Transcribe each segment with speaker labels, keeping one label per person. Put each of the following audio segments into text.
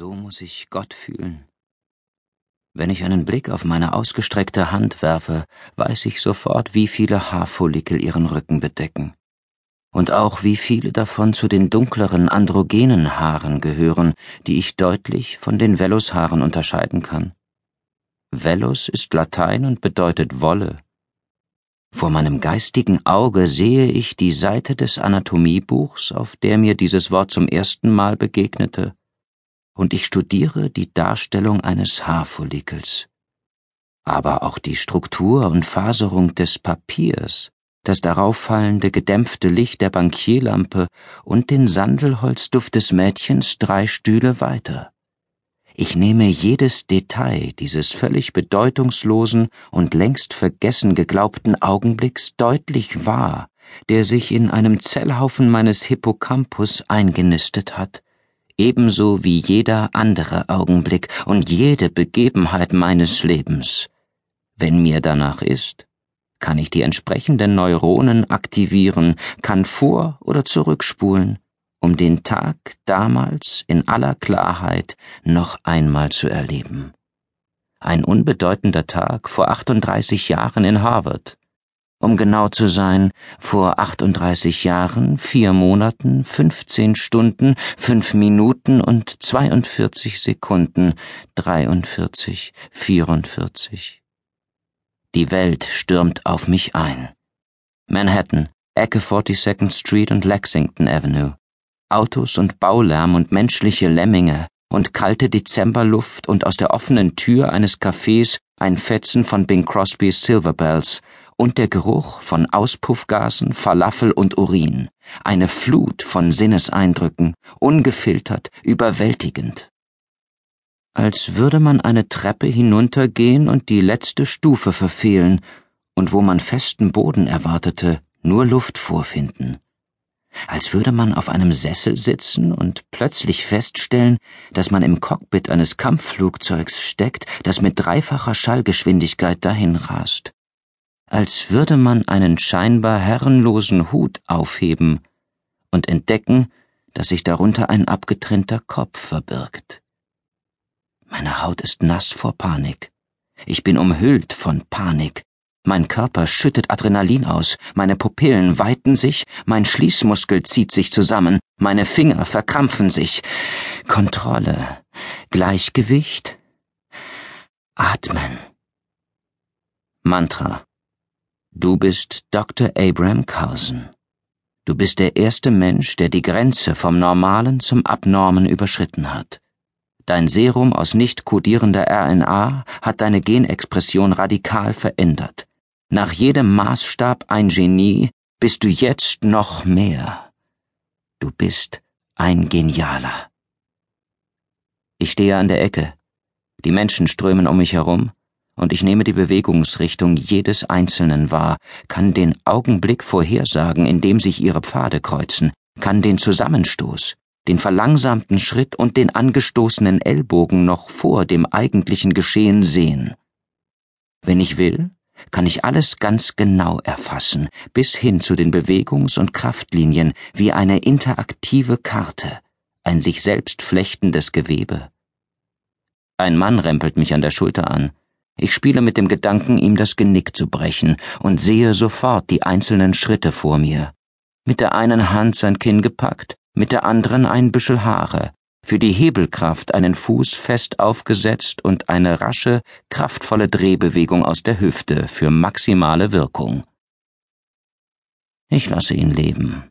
Speaker 1: So muss ich Gott fühlen. Wenn ich einen Blick auf meine ausgestreckte Hand werfe, weiß ich sofort, wie viele Haarfollikel ihren Rücken bedecken. Und auch wie viele davon zu den dunkleren androgenen Haaren gehören, die ich deutlich von den Vellushaaren unterscheiden kann. Vellus ist Latein und bedeutet Wolle. Vor meinem geistigen Auge sehe ich die Seite des Anatomiebuchs, auf der mir dieses Wort zum ersten Mal begegnete und ich studiere die Darstellung eines Haarfollikels. Aber auch die Struktur und Faserung des Papiers, das darauf fallende gedämpfte Licht der Bankierlampe und den Sandelholzduft des Mädchens drei Stühle weiter. Ich nehme jedes Detail dieses völlig bedeutungslosen und längst vergessen geglaubten Augenblicks deutlich wahr, der sich in einem Zellhaufen meines Hippocampus eingenistet hat, ebenso wie jeder andere Augenblick und jede Begebenheit meines Lebens. Wenn mir danach ist, kann ich die entsprechenden Neuronen aktivieren, kann vor- oder zurückspulen, um den Tag damals in aller Klarheit noch einmal zu erleben. Ein unbedeutender Tag vor 38 Jahren in Harvard, um genau zu sein, vor 38 Jahren, vier Monaten, 15 Stunden, fünf Minuten und 42 Sekunden, 43, 44. Die Welt stürmt auf mich ein. Manhattan, Ecke 42nd Street und Lexington Avenue. Autos und Baulärm und menschliche Lemminge und kalte Dezemberluft und aus der offenen Tür eines Cafés ein Fetzen von Bing Crosbys Silver Bells und der Geruch von Auspuffgasen, Falafel und Urin, eine Flut von Sinneseindrücken, ungefiltert, überwältigend. Als würde man eine Treppe hinuntergehen und die letzte Stufe verfehlen, und wo man festen Boden erwartete, nur Luft vorfinden. Als würde man auf einem Sessel sitzen und plötzlich feststellen, dass man im Cockpit eines Kampfflugzeugs steckt, das mit dreifacher Schallgeschwindigkeit dahin rast als würde man einen scheinbar herrenlosen Hut aufheben und entdecken, dass sich darunter ein abgetrennter Kopf verbirgt. Meine Haut ist nass vor Panik. Ich bin umhüllt von Panik. Mein Körper schüttet Adrenalin aus, meine Pupillen weiten sich, mein Schließmuskel zieht sich zusammen, meine Finger verkrampfen sich. Kontrolle, Gleichgewicht, Atmen. Mantra. Du bist Dr. Abraham Carson. Du bist der erste Mensch, der die Grenze vom Normalen zum Abnormen überschritten hat. Dein Serum aus nicht kodierender RNA hat deine Genexpression radikal verändert. Nach jedem Maßstab ein Genie bist du jetzt noch mehr. Du bist ein Genialer. Ich stehe an der Ecke. Die Menschen strömen um mich herum und ich nehme die Bewegungsrichtung jedes Einzelnen wahr, kann den Augenblick vorhersagen, in dem sich ihre Pfade kreuzen, kann den Zusammenstoß, den verlangsamten Schritt und den angestoßenen Ellbogen noch vor dem eigentlichen Geschehen sehen. Wenn ich will, kann ich alles ganz genau erfassen, bis hin zu den Bewegungs- und Kraftlinien wie eine interaktive Karte, ein sich selbst flechtendes Gewebe. Ein Mann rempelt mich an der Schulter an. Ich spiele mit dem Gedanken, ihm das Genick zu brechen und sehe sofort die einzelnen Schritte vor mir. Mit der einen Hand sein Kinn gepackt, mit der anderen ein Büschel Haare, für die Hebelkraft einen Fuß fest aufgesetzt und eine rasche, kraftvolle Drehbewegung aus der Hüfte für maximale Wirkung. Ich lasse ihn leben.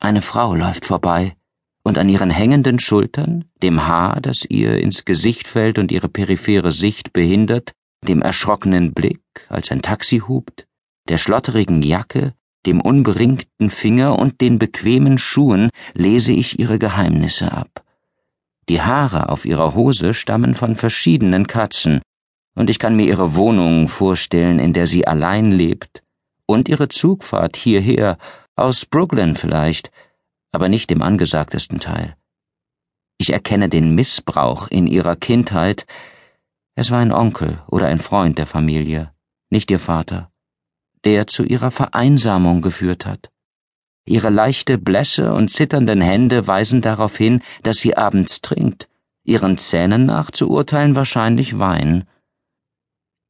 Speaker 1: Eine Frau läuft vorbei, und an ihren hängenden Schultern, dem Haar, das ihr ins Gesicht fällt und ihre periphere Sicht behindert, dem erschrockenen Blick, als ein Taxi hupt, der schlotterigen Jacke, dem unberingten Finger und den bequemen Schuhen lese ich ihre Geheimnisse ab. Die Haare auf ihrer Hose stammen von verschiedenen Katzen, und ich kann mir ihre Wohnung vorstellen, in der sie allein lebt, und ihre Zugfahrt hierher, aus Brooklyn vielleicht, aber nicht im angesagtesten Teil. Ich erkenne den Missbrauch in ihrer Kindheit. Es war ein Onkel oder ein Freund der Familie, nicht ihr Vater, der zu ihrer Vereinsamung geführt hat. Ihre leichte Blässe und zitternden Hände weisen darauf hin, dass sie abends trinkt, ihren Zähnen nach zu urteilen wahrscheinlich Wein.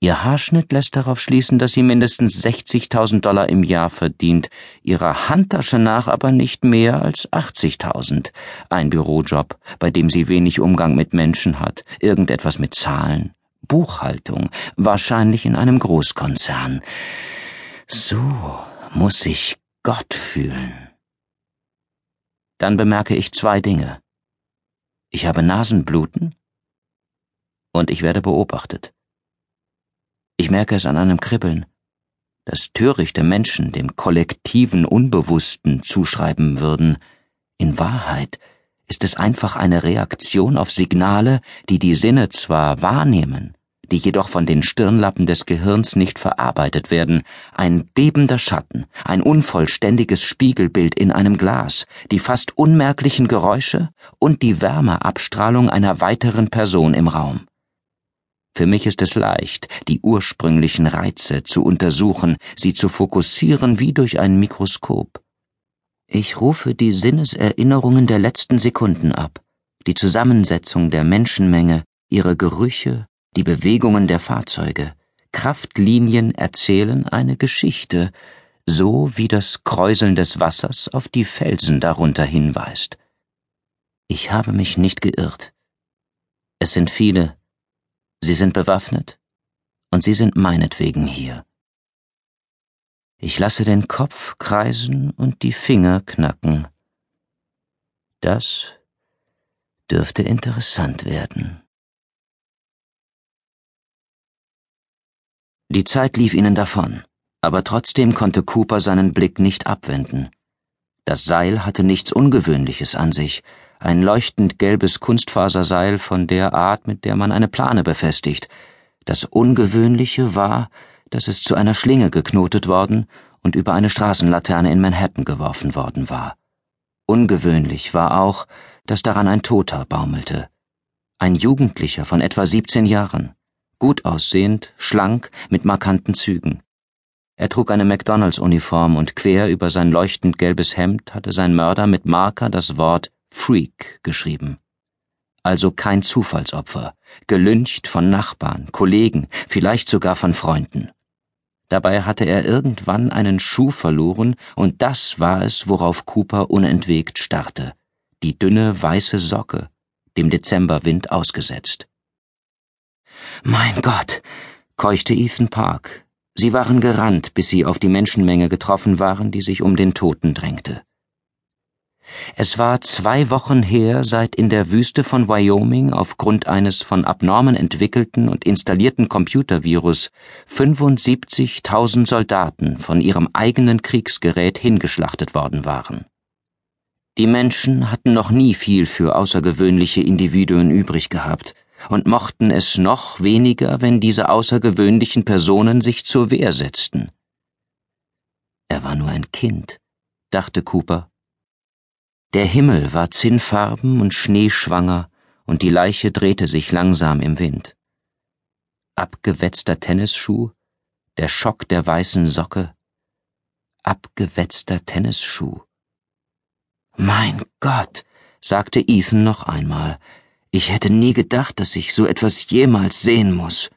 Speaker 1: Ihr Haarschnitt lässt darauf schließen, dass sie mindestens 60.000 Dollar im Jahr verdient, ihrer Handtasche nach aber nicht mehr als 80.000. Ein Bürojob, bei dem sie wenig Umgang mit Menschen hat, irgendetwas mit Zahlen, Buchhaltung, wahrscheinlich in einem Großkonzern. So muss sich Gott fühlen. Dann bemerke ich zwei Dinge. Ich habe Nasenbluten und ich werde beobachtet. Ich merke es an einem Kribbeln, das törichte Menschen dem kollektiven Unbewussten zuschreiben würden. In Wahrheit ist es einfach eine Reaktion auf Signale, die die Sinne zwar wahrnehmen, die jedoch von den Stirnlappen des Gehirns nicht verarbeitet werden, ein bebender Schatten, ein unvollständiges Spiegelbild in einem Glas, die fast unmerklichen Geräusche und die Wärmeabstrahlung einer weiteren Person im Raum. Für mich ist es leicht, die ursprünglichen Reize zu untersuchen, sie zu fokussieren wie durch ein Mikroskop. Ich rufe die Sinneserinnerungen der letzten Sekunden ab, die Zusammensetzung der Menschenmenge, ihre Gerüche, die Bewegungen der Fahrzeuge. Kraftlinien erzählen eine Geschichte, so wie das Kräuseln des Wassers auf die Felsen darunter hinweist. Ich habe mich nicht geirrt. Es sind viele, Sie sind bewaffnet und Sie sind meinetwegen hier. Ich lasse den Kopf kreisen und die Finger knacken. Das dürfte interessant werden. Die Zeit lief ihnen davon, aber trotzdem konnte Cooper seinen Blick nicht abwenden. Das Seil hatte nichts Ungewöhnliches an sich, ein leuchtend gelbes Kunstfaserseil von der Art, mit der man eine Plane befestigt. Das Ungewöhnliche war, dass es zu einer Schlinge geknotet worden und über eine Straßenlaterne in Manhattan geworfen worden war. Ungewöhnlich war auch, dass daran ein Toter baumelte. Ein Jugendlicher von etwa 17 Jahren, gut aussehend, schlank, mit markanten Zügen. Er trug eine McDonalds-Uniform und quer über sein leuchtend gelbes Hemd hatte sein Mörder mit Marker das Wort Freak geschrieben. Also kein Zufallsopfer, gelüncht von Nachbarn, Kollegen, vielleicht sogar von Freunden. Dabei hatte er irgendwann einen Schuh verloren, und das war es, worauf Cooper unentwegt starrte. Die dünne weiße Socke, dem Dezemberwind ausgesetzt. Mein Gott, keuchte Ethan Park. Sie waren gerannt, bis sie auf die Menschenmenge getroffen waren, die sich um den Toten drängte. Es war zwei Wochen her, seit in der Wüste von Wyoming aufgrund eines von Abnormen entwickelten und installierten Computervirus 75.000 Soldaten von ihrem eigenen Kriegsgerät hingeschlachtet worden waren. Die Menschen hatten noch nie viel für außergewöhnliche Individuen übrig gehabt und mochten es noch weniger, wenn diese außergewöhnlichen Personen sich zur Wehr setzten. Er war nur ein Kind, dachte Cooper der Himmel war zinnfarben und schneeschwanger, und die Leiche drehte sich langsam im Wind. Abgewetzter Tennisschuh, der Schock der weißen Socke, abgewetzter Tennisschuh. Mein Gott, sagte Ethan noch einmal, ich hätte nie gedacht, dass ich so etwas jemals sehen muss.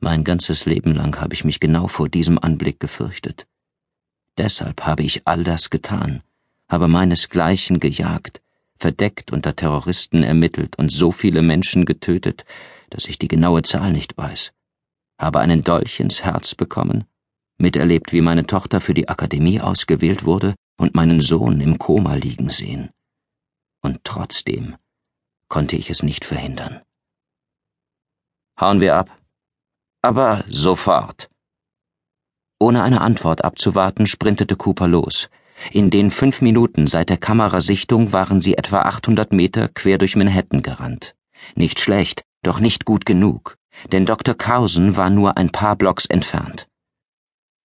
Speaker 1: Mein ganzes Leben lang habe ich mich genau vor diesem Anblick gefürchtet. Deshalb habe ich all das getan, habe meinesgleichen gejagt, verdeckt unter Terroristen ermittelt und so viele Menschen getötet, dass ich die genaue Zahl nicht weiß, habe einen Dolch ins Herz bekommen, miterlebt, wie meine Tochter für die Akademie ausgewählt wurde und meinen Sohn im Koma liegen sehen. Und trotzdem konnte ich es nicht verhindern. Hauen wir ab. Aber sofort. Ohne eine Antwort abzuwarten, sprintete Cooper los. In den fünf Minuten seit der Kamerasichtung waren sie etwa 800 Meter quer durch Manhattan gerannt. Nicht schlecht, doch nicht gut genug, denn Dr. Carson war nur ein paar Blocks entfernt.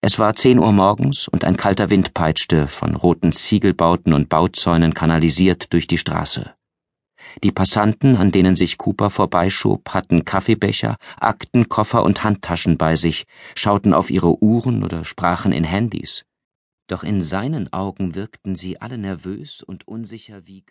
Speaker 1: Es war zehn Uhr morgens und ein kalter Wind peitschte, von roten Ziegelbauten und Bauzäunen kanalisiert durch die Straße. Die Passanten, an denen sich Cooper vorbeischob, hatten Kaffeebecher, Akten, Koffer und Handtaschen bei sich, schauten auf ihre Uhren oder sprachen in Handys. Doch in seinen Augen wirkten sie alle nervös und unsicher wie